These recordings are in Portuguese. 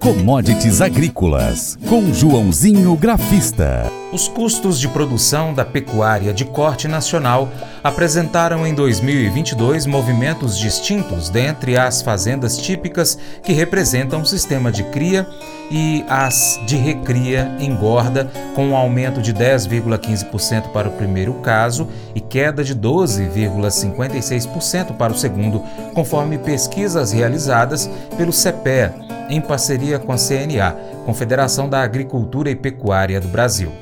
Commodities Agrícolas, com Joãozinho Grafista. Os custos de produção da pecuária de corte nacional apresentaram em 2022 movimentos distintos dentre as fazendas típicas que representam o sistema de cria e as de recria engorda, com um aumento de 10,15% para o primeiro caso e queda de 12,56% para o segundo, conforme pesquisas realizadas pelo CEPEA, em parceria com a CNA, Confederação da Agricultura e Pecuária do Brasil.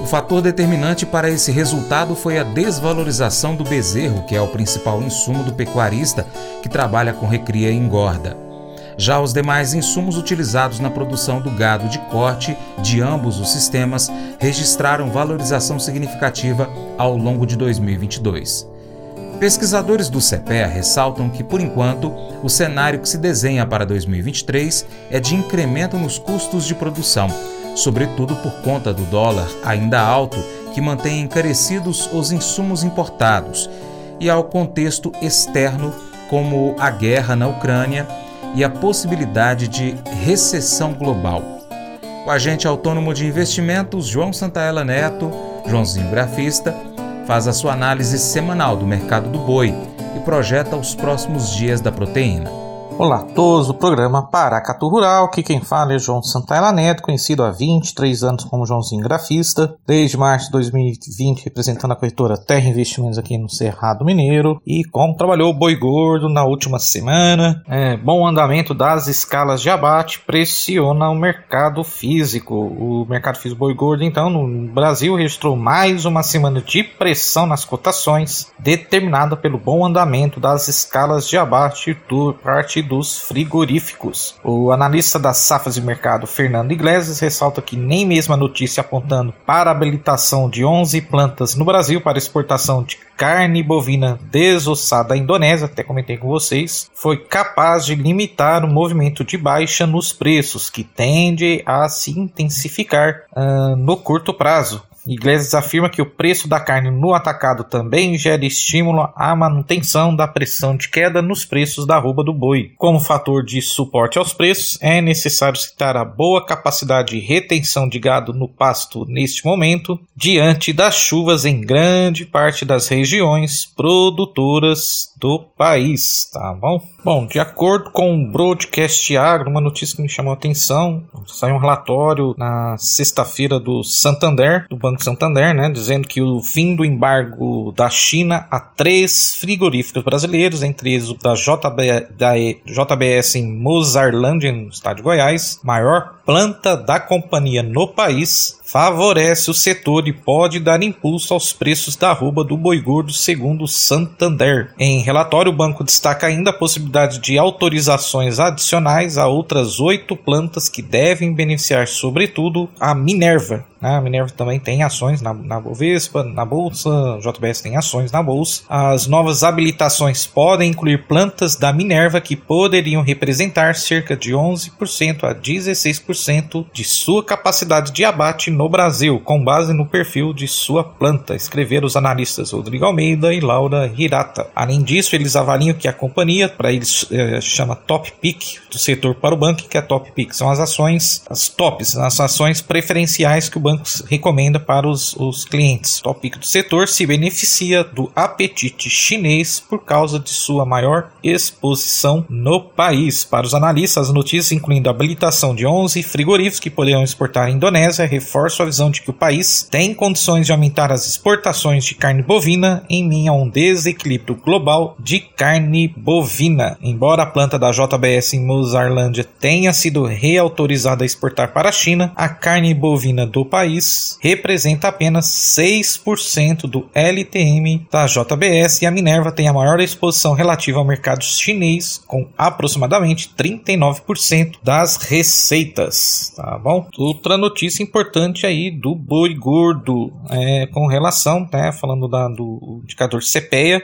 O fator determinante para esse resultado foi a desvalorização do bezerro, que é o principal insumo do pecuarista que trabalha com recria e engorda. Já os demais insumos utilizados na produção do gado de corte de ambos os sistemas registraram valorização significativa ao longo de 2022. Pesquisadores do CEPEA ressaltam que, por enquanto, o cenário que se desenha para 2023 é de incremento nos custos de produção, sobretudo por conta do dólar ainda alto que mantém encarecidos os insumos importados, e ao contexto externo, como a guerra na Ucrânia e a possibilidade de recessão global. O agente autônomo de investimentos João Santaella Neto, Joãozinho Grafista, faz a sua análise semanal do mercado do boi e projeta os próximos dias da proteína. Olá a todos do programa Paracatu Rural, aqui quem fala é João Santaella Neto, conhecido há 23 anos como Joãozinho Grafista, desde março de 2020 representando a corretora Terra Investimentos aqui no Cerrado Mineiro e como trabalhou o boi gordo na última semana, é, bom andamento das escalas de abate pressiona o mercado físico. O mercado físico boi gordo então no Brasil registrou mais uma semana de pressão nas cotações, determinada pelo bom andamento das escalas de abate por parte dos frigoríficos. O analista das safras de mercado, Fernando Iglesias, ressalta que nem mesmo a notícia apontando para a habilitação de 11 plantas no Brasil para exportação de carne bovina desossada à Indonésia, até comentei com vocês, foi capaz de limitar o movimento de baixa nos preços, que tende a se intensificar uh, no curto prazo. Iglesias afirma que o preço da carne no atacado também gera estímulo à manutenção da pressão de queda nos preços da arroba do boi. Como fator de suporte aos preços, é necessário citar a boa capacidade de retenção de gado no pasto neste momento, diante das chuvas em grande parte das regiões produtoras do país, tá bom? Bom, de acordo com o Broadcast Agro, uma notícia que me chamou a atenção, saiu um relatório na sexta-feira do Santander, do Banco Santander, né, dizendo que o fim do embargo da China a três frigoríficos brasileiros, entre eles o da, JB, da JBS em Mozarlândia, no estado de Goiás, maior planta da companhia no país, favorece o setor e pode dar impulso aos preços da arroba do boi gordo, segundo Santander. Em relatório, o banco destaca ainda a possibilidade de autorizações adicionais a outras oito plantas que devem beneficiar, sobretudo, a Minerva, né? A Minerva também tem ações na, na Bovespa, na Bolsa, JBS tem ações na Bolsa. As novas habilitações podem incluir plantas da Minerva que poderiam representar cerca de 11% a 16% de sua capacidade de abate no Brasil, com base no perfil de sua planta, escreveram os analistas Rodrigo Almeida e Laura Hirata. Além disso, eles avaliam que a companhia, para eles é, chama Top Pick do setor para o banco, que é Top Pick, são as ações, as tops, as ações preferenciais que o banco recomenda para os, os clientes. O tópico do setor se beneficia do apetite chinês por causa de sua maior exposição no país. Para os analistas, as notícias incluindo a habilitação de 11 frigoríficos que poderão exportar à Indonésia reforçam a visão de que o país tem condições de aumentar as exportações de carne bovina em meio a um desequilíbrio global de carne bovina. Embora a planta da JBS em Mozarlândia tenha sido reautorizada a exportar para a China, a carne bovina do país representa apenas 6% do LTM da JBS e a Minerva tem a maior exposição relativa ao mercado chinês, com aproximadamente 39% das receitas. Tá bom? Outra notícia importante aí do boi gordo é, com relação, né, falando da, do indicador CPEA,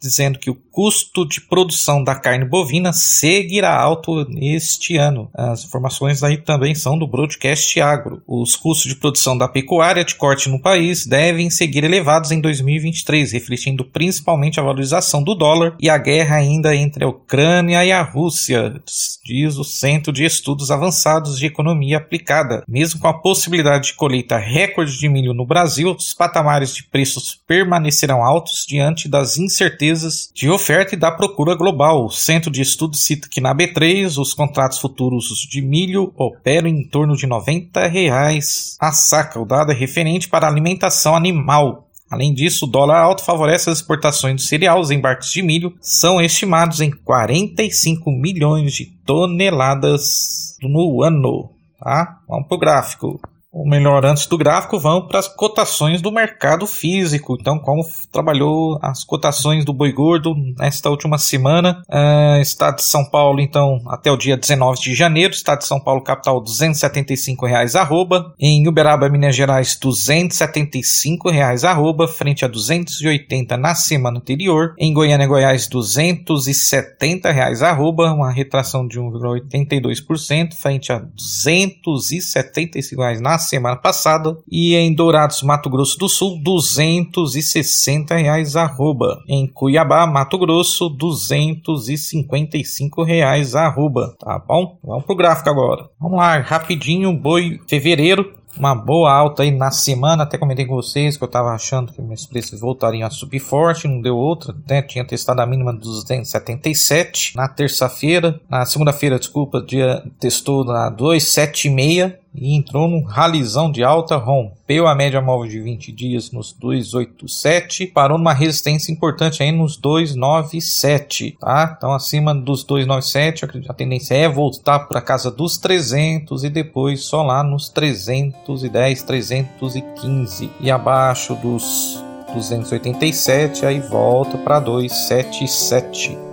dizendo que o custo de produção da carne bovina seguirá alto este ano. As informações aí também são do broadcast agro. Os custos de produção da pecuária de corte no país devem seguir elevados em 2023, refletindo principalmente a valorização do dólar e a guerra ainda entre a Ucrânia e a Rússia, diz o Centro de Estudos Avançados de Economia Aplicada. Mesmo com a possibilidade de colheita recorde de milho no Brasil, os patamares de preços permanecerão altos diante das incertezas de oferta e da procura global. O Centro de Estudos cita que na B3 os contratos futuros de milho operam em torno de 90 reais a saca. O dado é referente para alimentação animal. Além disso, o dólar alto favorece as exportações do cereal. Os embarques de milho são estimados em 45 milhões de toneladas no ano. Tá? Vamos para o gráfico ou melhor, antes do gráfico, vamos para as cotações do mercado físico. Então, como trabalhou as cotações do boi gordo nesta última semana, uh, Estado de São Paulo, então, até o dia 19 de janeiro, Estado de São Paulo, capital, 275 reais arroba. Em Uberaba, Minas Gerais, 275 reais arroba, frente a 280 na semana anterior. Em Goiânia, Goiás, 270 reais arroba, uma retração de 1,82%, frente a 275 reais na semana passada e em Dourados, Mato Grosso do Sul, 260 reais arroba. Em Cuiabá, Mato Grosso, 255 reais arroba. Tá bom? Vamos pro gráfico agora. Vamos lá, rapidinho, boi fevereiro uma boa alta aí na semana. Até comentei com vocês que eu estava achando que meus preços voltariam a subir forte, não deu outra. Né? Tinha testado a mínima dos 277 na terça-feira. Na segunda-feira, desculpa, dia testou na 276 e entrou num ralizão de alta, rompeu a média móvel de 20 dias nos 287, parou numa resistência importante aí nos 297, tá? Então acima dos 297, a tendência é voltar para casa dos 300 e depois só lá nos 310, 315 e abaixo dos 287 aí volta para 277.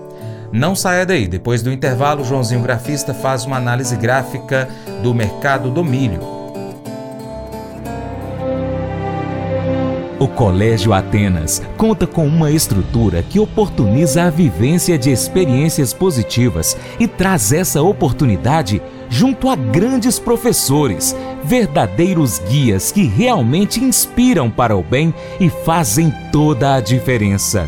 Não saia daí, depois do intervalo, Joãozinho Grafista faz uma análise gráfica do mercado do milho. O Colégio Atenas conta com uma estrutura que oportuniza a vivência de experiências positivas e traz essa oportunidade junto a grandes professores, verdadeiros guias que realmente inspiram para o bem e fazem toda a diferença.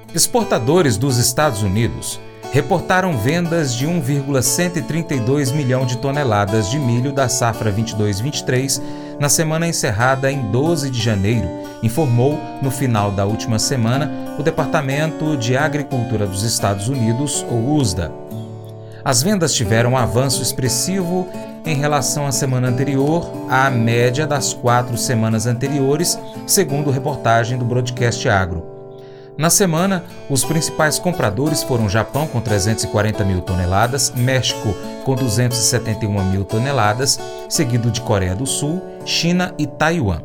Exportadores dos Estados Unidos reportaram vendas de 1,132 milhão de toneladas de milho da safra 22-23 na semana encerrada em 12 de janeiro, informou no final da última semana o Departamento de Agricultura dos Estados Unidos, ou USDA. As vendas tiveram um avanço expressivo em relação à semana anterior, à média das quatro semanas anteriores, segundo reportagem do Broadcast Agro. Na semana, os principais compradores foram Japão com 340 mil toneladas, México com 271 mil toneladas, seguido de Coreia do Sul, China e Taiwan.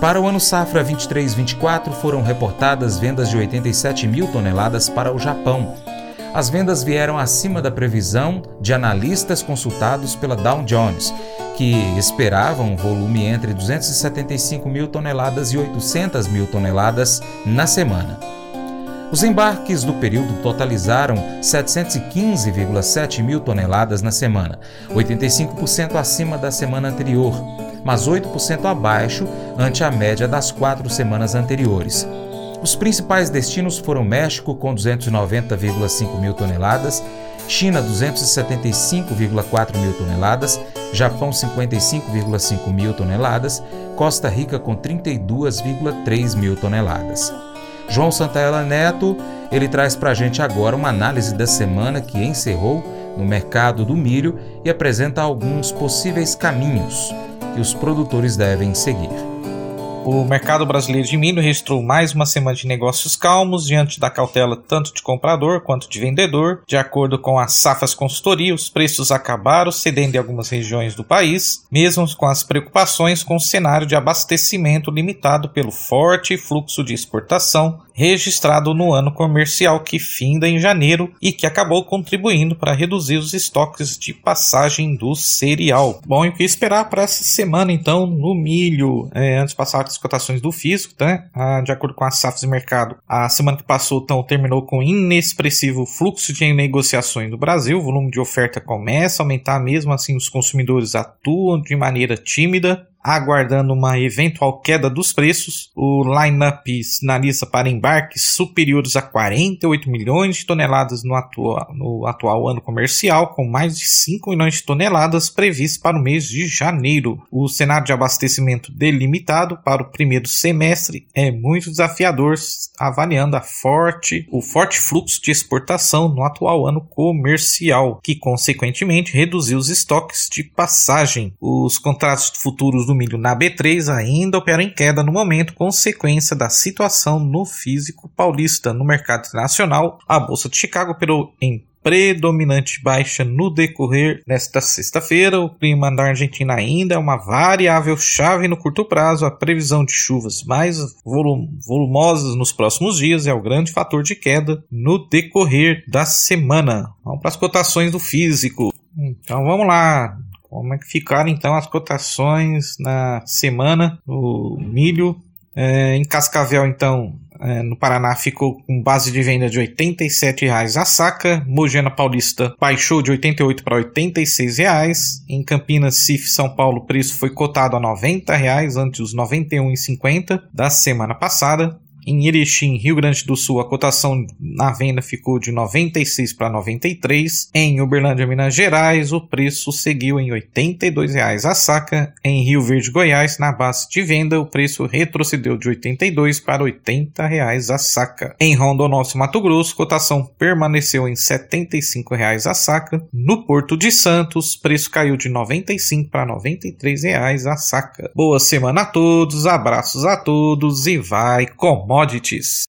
Para o ano safra 23-24 foram reportadas vendas de 87 mil toneladas para o Japão. As vendas vieram acima da previsão de analistas consultados pela Dow Jones, que esperavam um volume entre 275 mil toneladas e 800 mil toneladas na semana. Os embarques do período totalizaram 715,7 mil toneladas na semana, 85% acima da semana anterior, mas 8% abaixo ante a média das quatro semanas anteriores. Os principais destinos foram México, com 290,5 mil toneladas, China 275,4 mil toneladas, Japão 55,5 mil toneladas, Costa Rica com 32,3 mil toneladas. João Santaella Neto, ele traz para a gente agora uma análise da semana que encerrou no mercado do milho e apresenta alguns possíveis caminhos que os produtores devem seguir. O mercado brasileiro de milho registrou mais uma semana de negócios calmos diante da cautela tanto de comprador quanto de vendedor. De acordo com a Safas Consultoria, os preços acabaram cedendo em algumas regiões do país, mesmo com as preocupações com o cenário de abastecimento limitado pelo forte fluxo de exportação registrado no ano comercial que finda em janeiro e que acabou contribuindo para reduzir os estoques de passagem do cereal. Bom, e o que esperar para essa semana então no milho? É, antes de passar as cotações do físico, né? Ah, de acordo com a SAFs de mercado, a semana que passou então terminou com inexpressivo fluxo de negociações no Brasil, o volume de oferta começa a aumentar mesmo assim os consumidores atuam de maneira tímida aguardando uma eventual queda dos preços. O line-up sinaliza para embarques superiores a 48 milhões de toneladas no atual, no atual ano comercial, com mais de 5 milhões de toneladas previstos para o mês de janeiro. O cenário de abastecimento delimitado para o primeiro semestre é muito desafiador, avaliando a forte, o forte fluxo de exportação no atual ano comercial, que consequentemente reduziu os estoques de passagem. Os contratos futuros do milho na B3 ainda operam em queda no momento, consequência da situação no físico paulista. No mercado internacional, a Bolsa de Chicago operou em predominante baixa no decorrer desta sexta-feira. O clima da Argentina ainda é uma variável chave no curto prazo. A previsão de chuvas mais volum volumosas nos próximos dias é o grande fator de queda no decorrer da semana. Vamos para as cotações do físico. Então vamos lá. Como é que ficaram então as cotações na semana? O milho é, em Cascavel, então, é, no Paraná, ficou com base de venda de R$ 87,00 a saca. Mogena Paulista baixou de R$ 88 para R$ 86,00. Em Campinas, Cif, São Paulo, o preço foi cotado a R$ 90,00 antes dos R$ 91,50 da semana passada. Em Erechim, Rio Grande do Sul, a cotação na venda ficou de 96 para 93. Em Uberlândia, Minas Gerais, o preço seguiu em R$ 82,00 a saca. Em Rio Verde, Goiás, na base de venda, o preço retrocedeu de 82 para R$ 80,00 a saca. Em Rondonópolis, Mato Grosso, cotação permaneceu em R$ 75,00 a saca. No Porto de Santos, preço caiu de 95 para R$ 93,00 a saca. Boa semana a todos, abraços a todos e vai com commodities.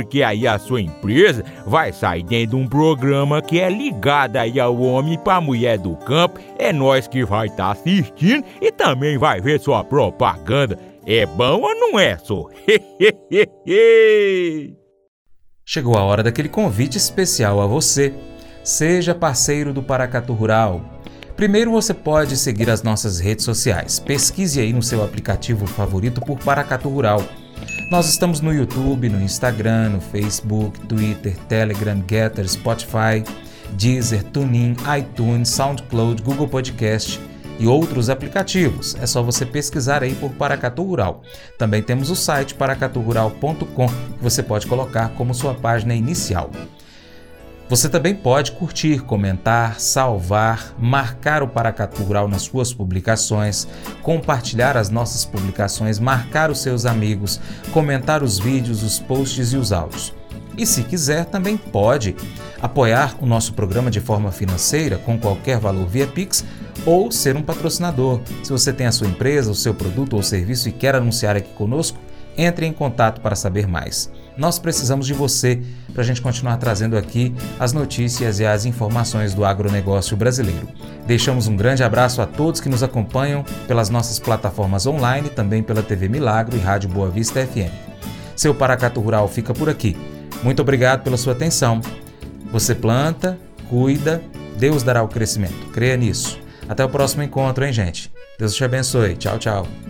porque aí a sua empresa vai sair dentro de um programa que é ligado aí ao homem para mulher do campo. É nós que vai estar tá assistindo e também vai ver sua propaganda. É bom ou não é, só? Chegou a hora daquele convite especial a você. Seja parceiro do Paracatu Rural. Primeiro você pode seguir as nossas redes sociais. Pesquise aí no seu aplicativo favorito por Paracatu Rural. Nós estamos no YouTube, no Instagram, no Facebook, Twitter, Telegram, Getter, Spotify, Deezer, TuneIn, iTunes, SoundCloud, Google Podcast e outros aplicativos. É só você pesquisar aí por Paracatu Rural. Também temos o site paracaturural.com que você pode colocar como sua página inicial. Você também pode curtir, comentar, salvar, marcar o Paracatu Rural nas suas publicações, compartilhar as nossas publicações, marcar os seus amigos, comentar os vídeos, os posts e os áudios. E se quiser, também pode apoiar o nosso programa de forma financeira com qualquer valor via Pix ou ser um patrocinador. Se você tem a sua empresa, o seu produto ou serviço e quer anunciar aqui conosco, entre em contato para saber mais. Nós precisamos de você para a gente continuar trazendo aqui as notícias e as informações do agronegócio brasileiro. Deixamos um grande abraço a todos que nos acompanham pelas nossas plataformas online, também pela TV Milagro e Rádio Boa Vista FM. Seu Paracato Rural fica por aqui. Muito obrigado pela sua atenção. Você planta, cuida, Deus dará o crescimento. Creia nisso. Até o próximo encontro, hein, gente? Deus te abençoe. Tchau, tchau.